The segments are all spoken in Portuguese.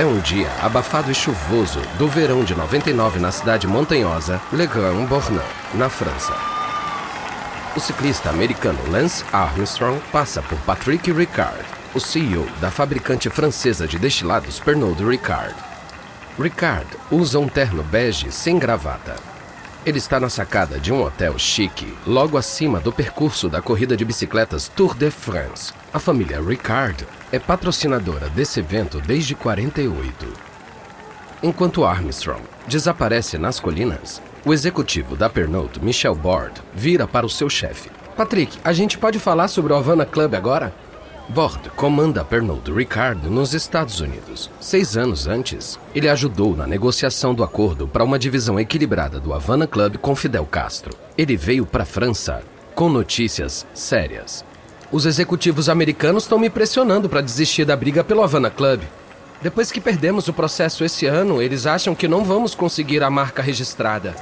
É um dia abafado e chuvoso do verão de 99 na cidade montanhosa Le Grand Bornand, na França. O ciclista americano Lance Armstrong passa por Patrick Ricard, o CEO da fabricante francesa de destilados Pernod Ricard. Ricard usa um terno bege sem gravata. Ele está na sacada de um hotel chique, logo acima do percurso da corrida de bicicletas Tour de France. A família Ricard é patrocinadora desse evento desde 48. Enquanto Armstrong desaparece nas colinas, o executivo da Pernod, Michel Bord, vira para o seu chefe. Patrick, a gente pode falar sobre o Havana Club agora? Bord comanda Pernod Ricard nos Estados Unidos. Seis anos antes, ele ajudou na negociação do acordo para uma divisão equilibrada do Havana Club com Fidel Castro. Ele veio para a França com notícias sérias. Os executivos americanos estão me pressionando para desistir da briga pelo Havana Club. Depois que perdemos o processo esse ano, eles acham que não vamos conseguir a marca registrada.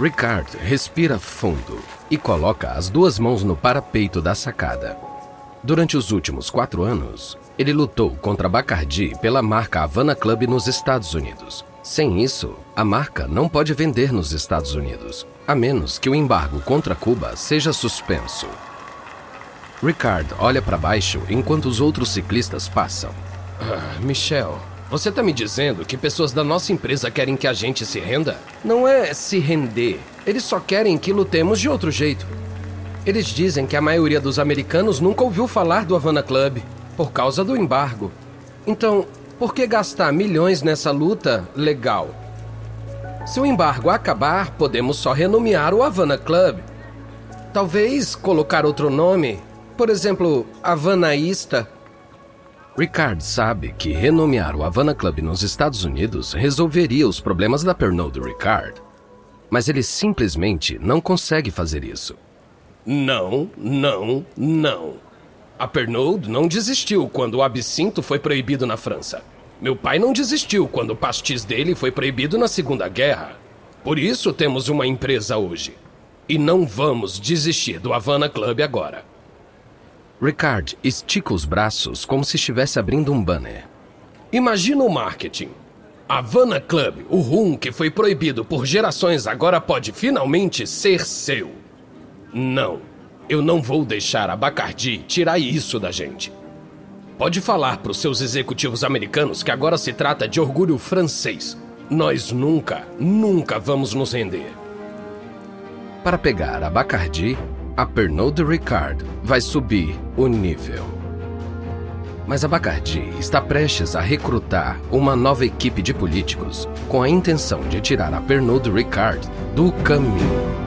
Ricard respira fundo e coloca as duas mãos no parapeito da sacada. Durante os últimos quatro anos, ele lutou contra Bacardi pela marca Havana Club nos Estados Unidos. Sem isso, a marca não pode vender nos Estados Unidos, a menos que o embargo contra Cuba seja suspenso. Ricard olha para baixo enquanto os outros ciclistas passam. Ah, Michel, você está me dizendo que pessoas da nossa empresa querem que a gente se renda? Não é se render. Eles só querem que lutemos de outro jeito. Eles dizem que a maioria dos americanos nunca ouviu falar do Havana Club por causa do embargo. Então, por que gastar milhões nessa luta legal? Se o embargo acabar, podemos só renomear o Havana Club. Talvez colocar outro nome por exemplo, Havanaísta. Ricard sabe que renomear o Havana Club nos Estados Unidos resolveria os problemas da Pernod Ricard. Mas ele simplesmente não consegue fazer isso. Não, não, não. A Pernod não desistiu quando o absinto foi proibido na França. Meu pai não desistiu quando o pastis dele foi proibido na Segunda Guerra. Por isso temos uma empresa hoje. E não vamos desistir do Havana Club agora. Ricard estica os braços como se estivesse abrindo um banner. Imagina o marketing. Havana Club, o rum que foi proibido por gerações, agora pode finalmente ser seu. Não, eu não vou deixar a Bacardi tirar isso da gente. Pode falar para os seus executivos americanos que agora se trata de orgulho francês. Nós nunca, nunca vamos nos render. Para pegar a Bacardi, a Pernod Ricard vai subir o nível. Mas a Bacardi está prestes a recrutar uma nova equipe de políticos com a intenção de tirar a Pernod Ricard do caminho.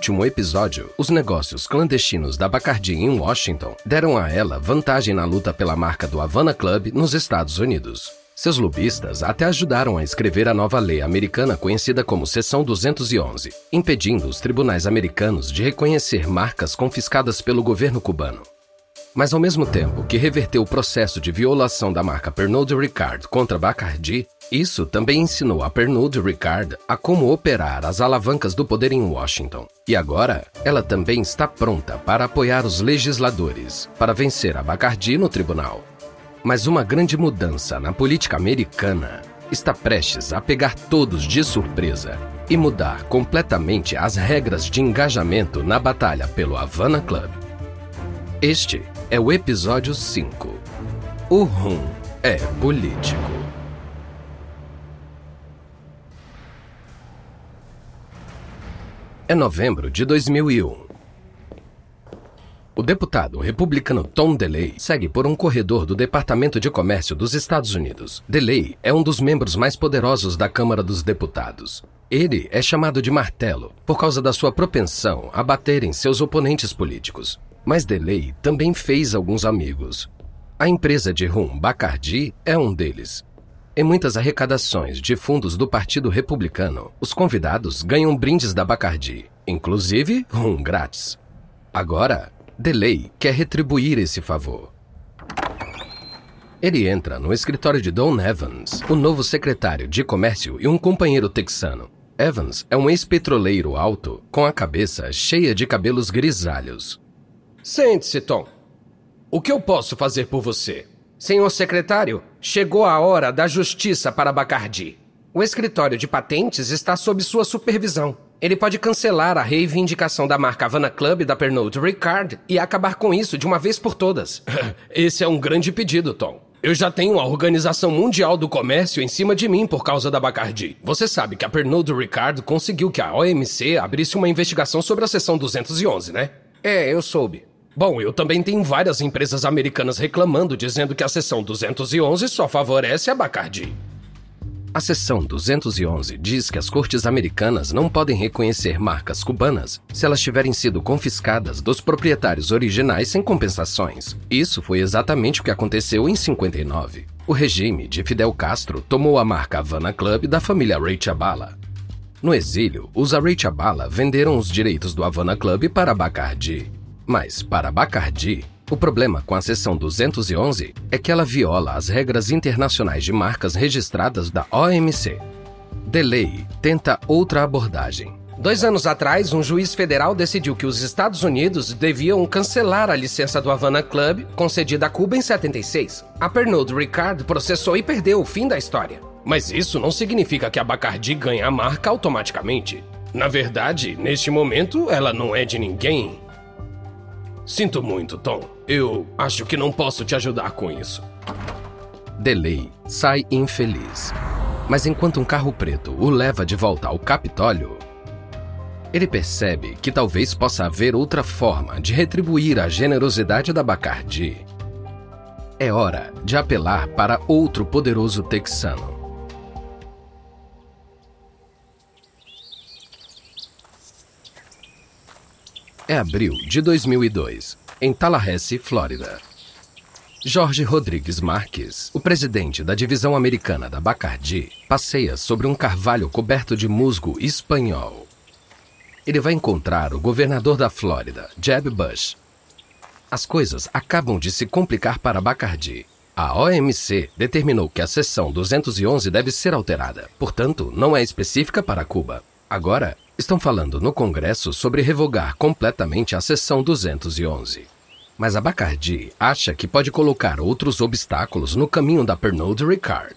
Último episódio, os negócios clandestinos da Bacardi em Washington deram a ela vantagem na luta pela marca do Havana Club nos Estados Unidos. Seus lobistas até ajudaram a escrever a nova lei americana conhecida como Seção 211, impedindo os tribunais americanos de reconhecer marcas confiscadas pelo governo cubano. Mas ao mesmo tempo que reverteu o processo de violação da marca Pernod Ricard contra Bacardi, isso também ensinou a Pernod Ricard a como operar as alavancas do poder em Washington. E agora, ela também está pronta para apoiar os legisladores para vencer a Bacardi no tribunal. Mas uma grande mudança na política americana está prestes a pegar todos de surpresa e mudar completamente as regras de engajamento na batalha pelo Havana Club. Este é o episódio 5. O rum é político. É novembro de 2001. O deputado republicano Tom DeLay segue por um corredor do Departamento de Comércio dos Estados Unidos. DeLay é um dos membros mais poderosos da Câmara dos Deputados. Ele é chamado de martelo por causa da sua propensão a bater em seus oponentes políticos. Mas Delay também fez alguns amigos. A empresa de rum Bacardi é um deles. Em muitas arrecadações de fundos do Partido Republicano, os convidados ganham brindes da Bacardi, inclusive rum grátis. Agora, Delay quer retribuir esse favor. Ele entra no escritório de Don Evans, o novo secretário de comércio e um companheiro texano. Evans é um ex-petroleiro alto, com a cabeça cheia de cabelos grisalhos. Sente-se, Tom. O que eu posso fazer por você? Senhor secretário, chegou a hora da justiça para Bacardi. O escritório de patentes está sob sua supervisão. Ele pode cancelar a reivindicação da marca Havana Club da Pernod Ricard e acabar com isso de uma vez por todas. Esse é um grande pedido, Tom. Eu já tenho a Organização Mundial do Comércio em cima de mim por causa da Bacardi. Você sabe que a Pernod Ricard conseguiu que a OMC abrisse uma investigação sobre a seção 211, né? É, eu soube. Bom, eu também tenho várias empresas americanas reclamando, dizendo que a seção 211 só favorece a Bacardi. A seção 211 diz que as cortes americanas não podem reconhecer marcas cubanas se elas tiverem sido confiscadas dos proprietários originais sem compensações. Isso foi exatamente o que aconteceu em 59. O regime de Fidel Castro tomou a marca Havana Club da família Ray Chabala. No exílio, os Ray Chabala venderam os direitos do Havana Club para Bacardi. Mas, para Bacardi, o problema com a seção 211 é que ela viola as regras internacionais de marcas registradas da OMC. Delay tenta outra abordagem. Dois anos atrás, um juiz federal decidiu que os Estados Unidos deviam cancelar a licença do Havana Club, concedida a Cuba em 76. A Pernod Ricard processou e perdeu o fim da história. Mas isso não significa que a Bacardi ganha a marca automaticamente. Na verdade, neste momento, ela não é de ninguém. Sinto muito, Tom. Eu acho que não posso te ajudar com isso. Delay sai infeliz. Mas enquanto um carro preto o leva de volta ao Capitólio, ele percebe que talvez possa haver outra forma de retribuir a generosidade da Bacardi. É hora de apelar para outro poderoso texano. É abril de 2002, em Tallahassee, Flórida. Jorge Rodrigues Marques, o presidente da divisão americana da Bacardi, passeia sobre um carvalho coberto de musgo espanhol. Ele vai encontrar o governador da Flórida, Jeb Bush. As coisas acabam de se complicar para Bacardi. A OMC determinou que a seção 211 deve ser alterada, portanto, não é específica para Cuba. Agora, estão falando no Congresso sobre revogar completamente a seção 211. Mas a Bacardi acha que pode colocar outros obstáculos no caminho da Pernod Ricard.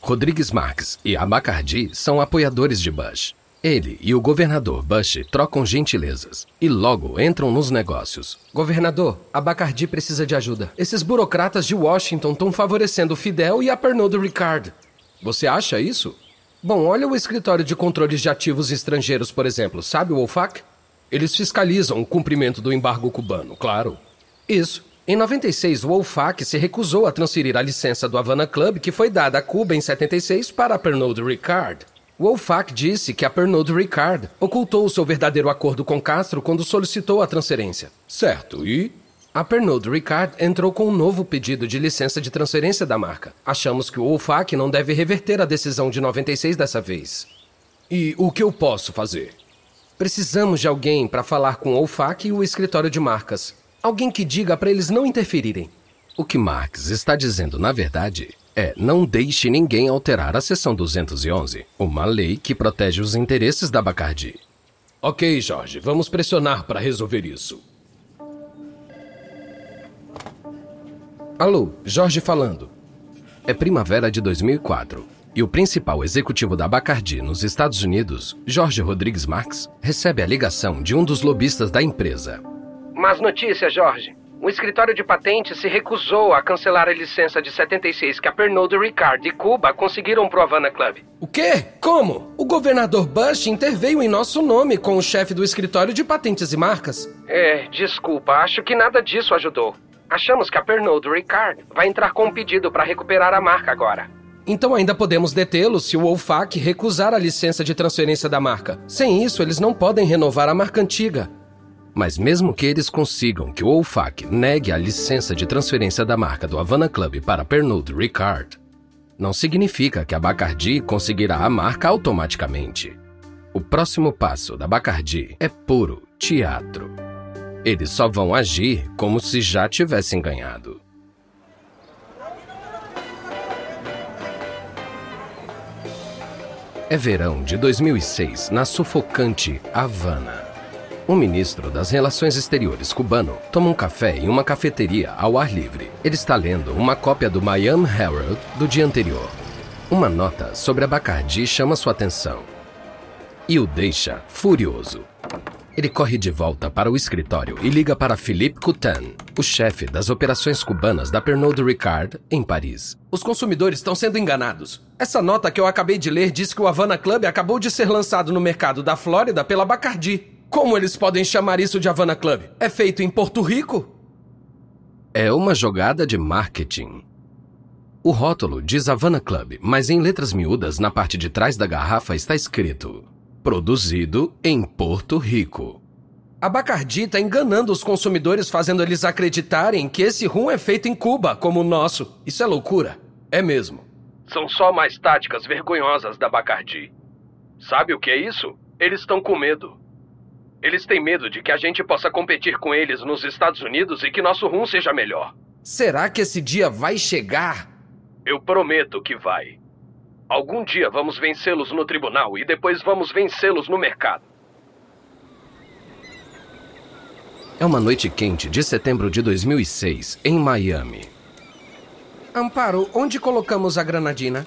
Rodrigues Marques e a Bacardi são apoiadores de Bush. Ele e o governador Bush trocam gentilezas e logo entram nos negócios. Governador, a Bacardi precisa de ajuda. Esses burocratas de Washington estão favorecendo o Fidel e a Pernod Ricard. Você acha isso? Bom, olha o escritório de controles de ativos estrangeiros, por exemplo. Sabe o OFAC? Eles fiscalizam o cumprimento do embargo cubano, claro. Isso. Em 96, o OFAC se recusou a transferir a licença do Havana Club que foi dada a Cuba em 76 para a Pernod Ricard. O OFAC disse que a Pernod Ricard ocultou o seu verdadeiro acordo com Castro quando solicitou a transferência. Certo, e a Pernod Ricard entrou com um novo pedido de licença de transferência da marca. Achamos que o OFAC não deve reverter a decisão de 96 dessa vez. E o que eu posso fazer? Precisamos de alguém para falar com o OFAC e o escritório de marcas. Alguém que diga para eles não interferirem. O que Marx está dizendo, na verdade, é não deixe ninguém alterar a seção 211, uma lei que protege os interesses da Bacardi. Ok, Jorge, vamos pressionar para resolver isso. Alô, Jorge falando. É primavera de 2004 e o principal executivo da Bacardi nos Estados Unidos, Jorge Rodrigues Marx, recebe a ligação de um dos lobistas da empresa. Mas notícia, Jorge. O escritório de patentes se recusou a cancelar a licença de 76 que a Pernod Ricard e Cuba conseguiram pro Havana Club. O quê? Como? O governador Bush interveio em nosso nome com o chefe do escritório de patentes e marcas. É, desculpa, acho que nada disso ajudou. Achamos que a Pernod Ricard vai entrar com um pedido para recuperar a marca agora. Então ainda podemos detê-lo se o OFAC recusar a licença de transferência da marca. Sem isso, eles não podem renovar a marca antiga. Mas mesmo que eles consigam que o OFAC negue a licença de transferência da marca do Havana Club para Pernod Ricard, não significa que a Bacardi conseguirá a marca automaticamente. O próximo passo da Bacardi é puro teatro. Eles só vão agir como se já tivessem ganhado. É verão de 2006 na sufocante Havana. Um ministro das Relações Exteriores cubano toma um café em uma cafeteria ao ar livre. Ele está lendo uma cópia do Miami Herald do dia anterior. Uma nota sobre a Bacardi chama sua atenção e o deixa furioso. Ele corre de volta para o escritório e liga para Philippe Coutin, o chefe das operações cubanas da Pernod Ricard, em Paris. Os consumidores estão sendo enganados. Essa nota que eu acabei de ler diz que o Havana Club acabou de ser lançado no mercado da Flórida pela Bacardi. Como eles podem chamar isso de Havana Club? É feito em Porto Rico? É uma jogada de marketing. O rótulo diz Havana Club, mas em letras miúdas na parte de trás da garrafa está escrito Produzido em Porto Rico. A Bacardi está enganando os consumidores, fazendo eles acreditarem que esse rum é feito em Cuba, como o nosso. Isso é loucura. É mesmo. São só mais táticas vergonhosas da Bacardi. Sabe o que é isso? Eles estão com medo. Eles têm medo de que a gente possa competir com eles nos Estados Unidos e que nosso rum seja melhor. Será que esse dia vai chegar? Eu prometo que vai. Algum dia vamos vencê-los no tribunal e depois vamos vencê-los no mercado. É uma noite quente de setembro de 2006, em Miami. Amparo, onde colocamos a granadina?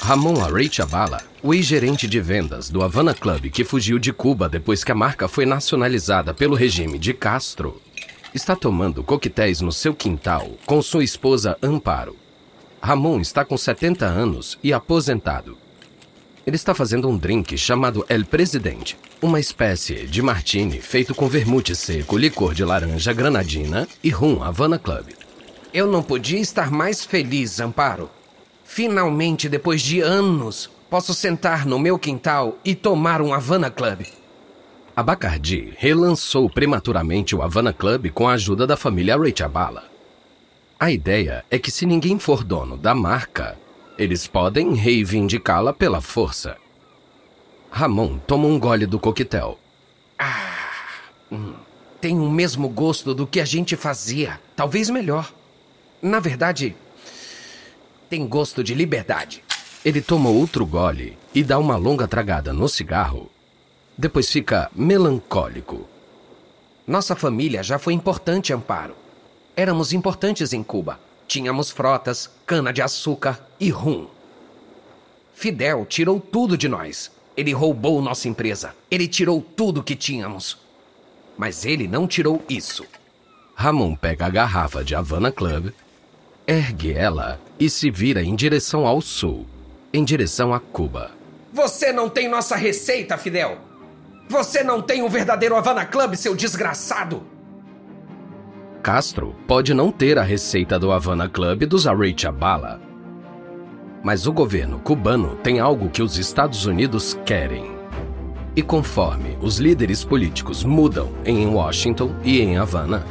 Ramon Areichabala, o ex-gerente de vendas do Havana Club que fugiu de Cuba depois que a marca foi nacionalizada pelo regime de Castro, está tomando coquetéis no seu quintal com sua esposa Amparo. Ramon está com 70 anos e aposentado. Ele está fazendo um drink chamado El Presidente, uma espécie de martini feito com vermute seco, licor de laranja, granadina e rum Havana Club. Eu não podia estar mais feliz, Amparo. Finalmente, depois de anos, posso sentar no meu quintal e tomar um Havana Club. A Bacardi relançou prematuramente o Havana Club com a ajuda da família Rechabala. A ideia é que se ninguém for dono da marca, eles podem reivindicá-la pela força. Ramon toma um gole do coquetel. Ah, hum, tem o mesmo gosto do que a gente fazia, talvez melhor. Na verdade, tem gosto de liberdade. Ele toma outro gole e dá uma longa tragada no cigarro. Depois fica melancólico. Nossa família já foi importante, Amparo. Éramos importantes em Cuba. Tínhamos frotas, cana-de-açúcar e rum. Fidel tirou tudo de nós. Ele roubou nossa empresa. Ele tirou tudo que tínhamos. Mas ele não tirou isso. Ramon pega a garrafa de Havana Club, ergue ela e se vira em direção ao sul, em direção a Cuba. Você não tem nossa receita, Fidel! Você não tem um verdadeiro Havana Club, seu desgraçado! Castro pode não ter a receita do Havana Club dos Areichabala. Mas o governo cubano tem algo que os Estados Unidos querem. E conforme os líderes políticos mudam em Washington e em Havana,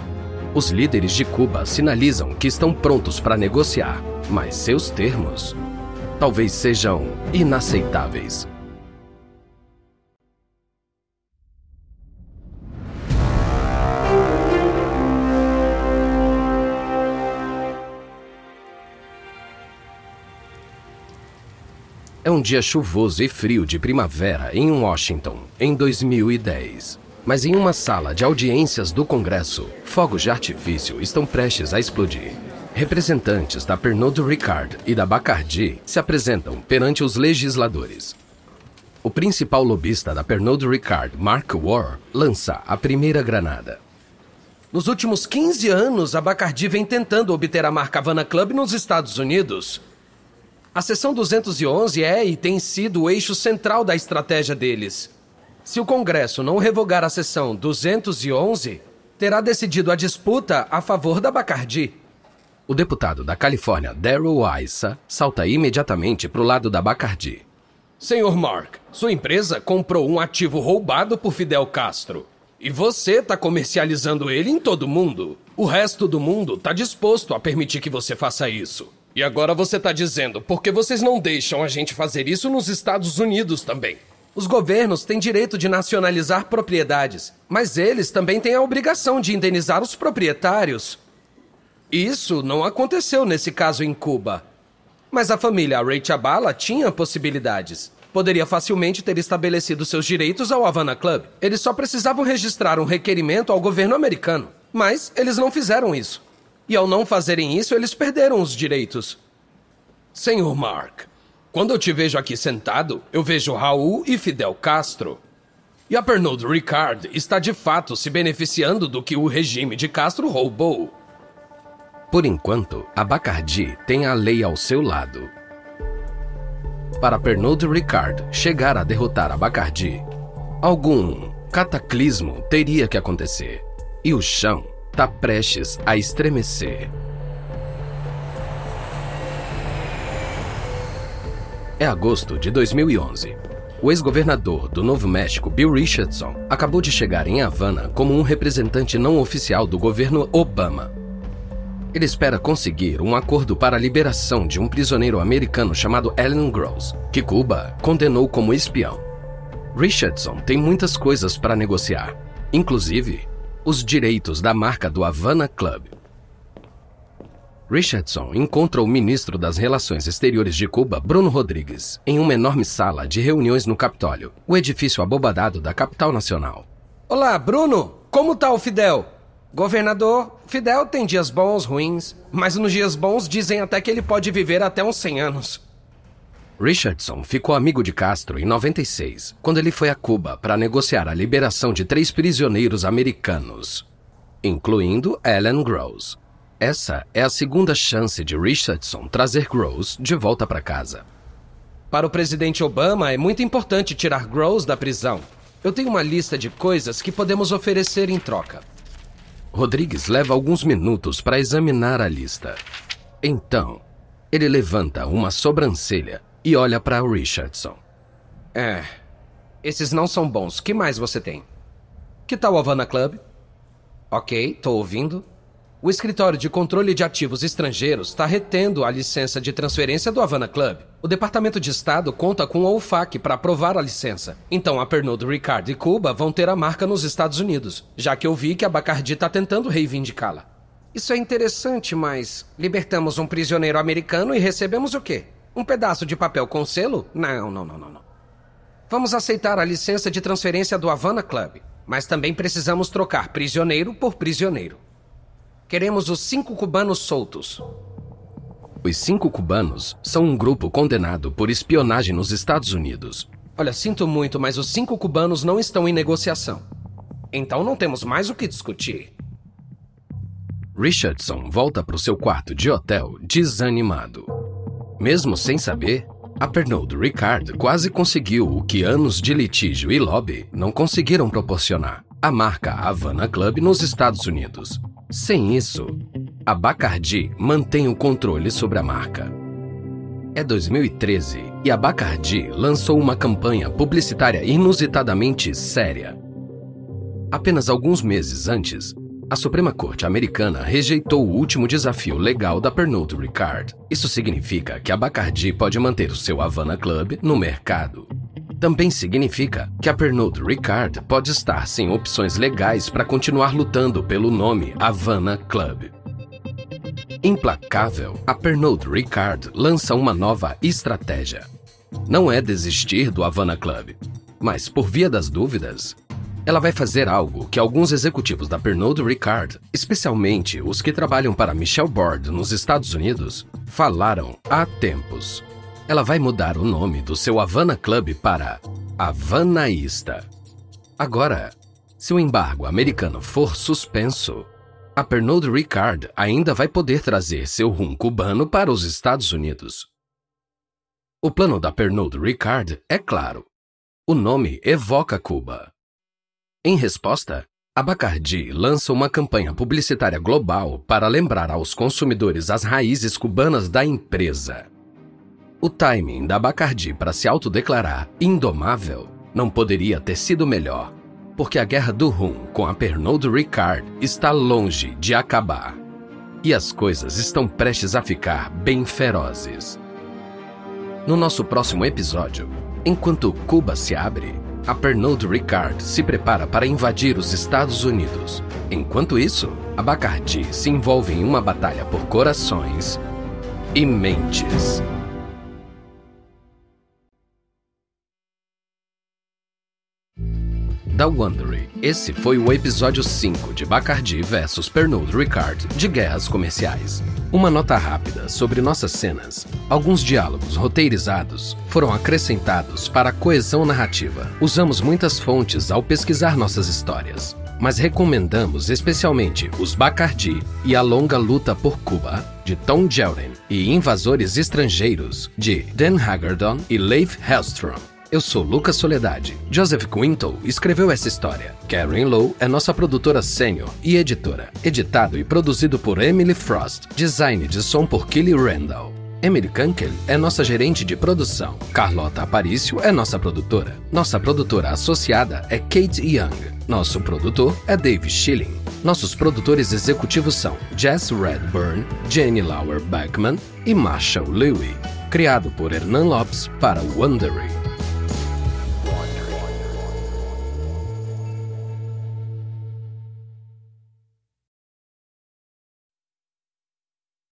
os líderes de Cuba sinalizam que estão prontos para negociar, mas seus termos talvez sejam inaceitáveis. É um dia chuvoso e frio de primavera em Washington, em 2010. Mas em uma sala de audiências do Congresso, fogos de artifício estão prestes a explodir. Representantes da Pernod Ricard e da Bacardi se apresentam perante os legisladores. O principal lobista da Pernod Ricard, Mark Warr, lança a primeira granada. Nos últimos 15 anos, a Bacardi vem tentando obter a marca Havana Club nos Estados Unidos. A seção 211 é e tem sido o eixo central da estratégia deles. Se o Congresso não revogar a seção 211, terá decidido a disputa a favor da Bacardi. O deputado da Califórnia, Daryl Issa, salta imediatamente para o lado da Bacardi. Senhor Mark, sua empresa comprou um ativo roubado por Fidel Castro. E você tá comercializando ele em todo mundo. O resto do mundo tá disposto a permitir que você faça isso. E agora você tá dizendo, porque vocês não deixam a gente fazer isso nos Estados Unidos também? Os governos têm direito de nacionalizar propriedades, mas eles também têm a obrigação de indenizar os proprietários. Isso não aconteceu nesse caso em Cuba. Mas a família Ray Chabala tinha possibilidades. Poderia facilmente ter estabelecido seus direitos ao Havana Club. Eles só precisavam registrar um requerimento ao governo americano. Mas eles não fizeram isso. E ao não fazerem isso, eles perderam os direitos. Senhor Mark, quando eu te vejo aqui sentado, eu vejo Raul e Fidel Castro. E a Pernod Ricard está de fato se beneficiando do que o regime de Castro roubou. Por enquanto, a Bacardi tem a lei ao seu lado. Para Pernod Ricard chegar a derrotar a Bacardi, algum cataclismo teria que acontecer. E o chão está prestes a estremecer. É agosto de 2011. O ex-governador do Novo México, Bill Richardson, acabou de chegar em Havana como um representante não oficial do governo Obama. Ele espera conseguir um acordo para a liberação de um prisioneiro americano chamado Alan Gross, que Cuba condenou como espião. Richardson tem muitas coisas para negociar, inclusive os direitos da marca do Havana Club. Richardson encontra o ministro das Relações Exteriores de Cuba, Bruno Rodrigues, em uma enorme sala de reuniões no Capitólio, o edifício abobadado da capital nacional. Olá, Bruno! Como tá o Fidel? Governador, Fidel tem dias bons, ruins, mas nos dias bons dizem até que ele pode viver até uns 100 anos. Richardson ficou amigo de Castro em 96, quando ele foi a Cuba para negociar a liberação de três prisioneiros americanos, incluindo Alan Gross, essa é a segunda chance de Richardson trazer Gross de volta para casa. Para o presidente Obama, é muito importante tirar Gross da prisão. Eu tenho uma lista de coisas que podemos oferecer em troca. Rodrigues leva alguns minutos para examinar a lista. Então, ele levanta uma sobrancelha e olha para Richardson. É, esses não são bons. Que mais você tem? Que tal Havana Club? Ok, tô ouvindo. O escritório de controle de ativos estrangeiros está retendo a licença de transferência do Havana Club. O Departamento de Estado conta com o OFAC para aprovar a licença. Então a Pernod Ricard e Cuba vão ter a marca nos Estados Unidos, já que eu vi que a Bacardi está tentando reivindicá-la. Isso é interessante, mas libertamos um prisioneiro americano e recebemos o quê? Um pedaço de papel com selo? Não, não, não, não, não. Vamos aceitar a licença de transferência do Havana Club, mas também precisamos trocar prisioneiro por prisioneiro. Queremos os cinco cubanos soltos. Os cinco cubanos são um grupo condenado por espionagem nos Estados Unidos. Olha, sinto muito, mas os cinco cubanos não estão em negociação. Então não temos mais o que discutir. Richardson volta para o seu quarto de hotel desanimado. Mesmo sem saber, a Pernod Ricard quase conseguiu o que anos de litígio e lobby não conseguiram proporcionar: a marca Havana Club nos Estados Unidos. Sem isso, a Bacardi mantém o controle sobre a marca. É 2013 e a Bacardi lançou uma campanha publicitária inusitadamente séria. Apenas alguns meses antes, a Suprema Corte Americana rejeitou o último desafio legal da Pernod Ricard. Isso significa que a Bacardi pode manter o seu Havana Club no mercado também significa que a Pernod Ricard pode estar sem opções legais para continuar lutando pelo nome Havana Club. Implacável, a Pernod Ricard lança uma nova estratégia. Não é desistir do Havana Club, mas por via das dúvidas, ela vai fazer algo que alguns executivos da Pernod Ricard, especialmente os que trabalham para Michel Board nos Estados Unidos, falaram há tempos ela vai mudar o nome do seu Havana Club para Havanaísta. Agora, se o embargo americano for suspenso, a Pernod Ricard ainda vai poder trazer seu rum cubano para os Estados Unidos. O plano da Pernod Ricard é claro. O nome evoca Cuba. Em resposta, a Bacardi lança uma campanha publicitária global para lembrar aos consumidores as raízes cubanas da empresa. O timing da Bacardi para se autodeclarar indomável não poderia ter sido melhor. porque a guerra do Rum com a Pernod Ricard está longe de acabar. E as coisas estão prestes a ficar bem ferozes. No nosso próximo episódio, enquanto Cuba se abre, a Pernod Ricard se prepara para invadir os Estados Unidos. Enquanto isso, a Bacardi se envolve em uma batalha por corações e mentes. Da Wondery, esse foi o episódio 5 de Bacardi vs Pernod Ricard de Guerras Comerciais. Uma nota rápida sobre nossas cenas. Alguns diálogos roteirizados foram acrescentados para a coesão narrativa. Usamos muitas fontes ao pesquisar nossas histórias, mas recomendamos especialmente Os Bacardi e A Longa Luta por Cuba, de Tom Jelden, e Invasores Estrangeiros, de Dan Hagerdon e Leif Hellstrom. Eu sou Lucas Soledade. Joseph Quinto escreveu essa história. Karen Lowe é nossa produtora sênior e editora. Editado e produzido por Emily Frost. Design de som por Kelly Randall. Emily Kunkel é nossa gerente de produção. Carlota Aparício é nossa produtora. Nossa produtora associada é Kate Young. Nosso produtor é Dave Schilling. Nossos produtores executivos são Jess Redburn, Jenny Lauer Beckman e Marshall Louie. Criado por Hernan Lopes para Wondery.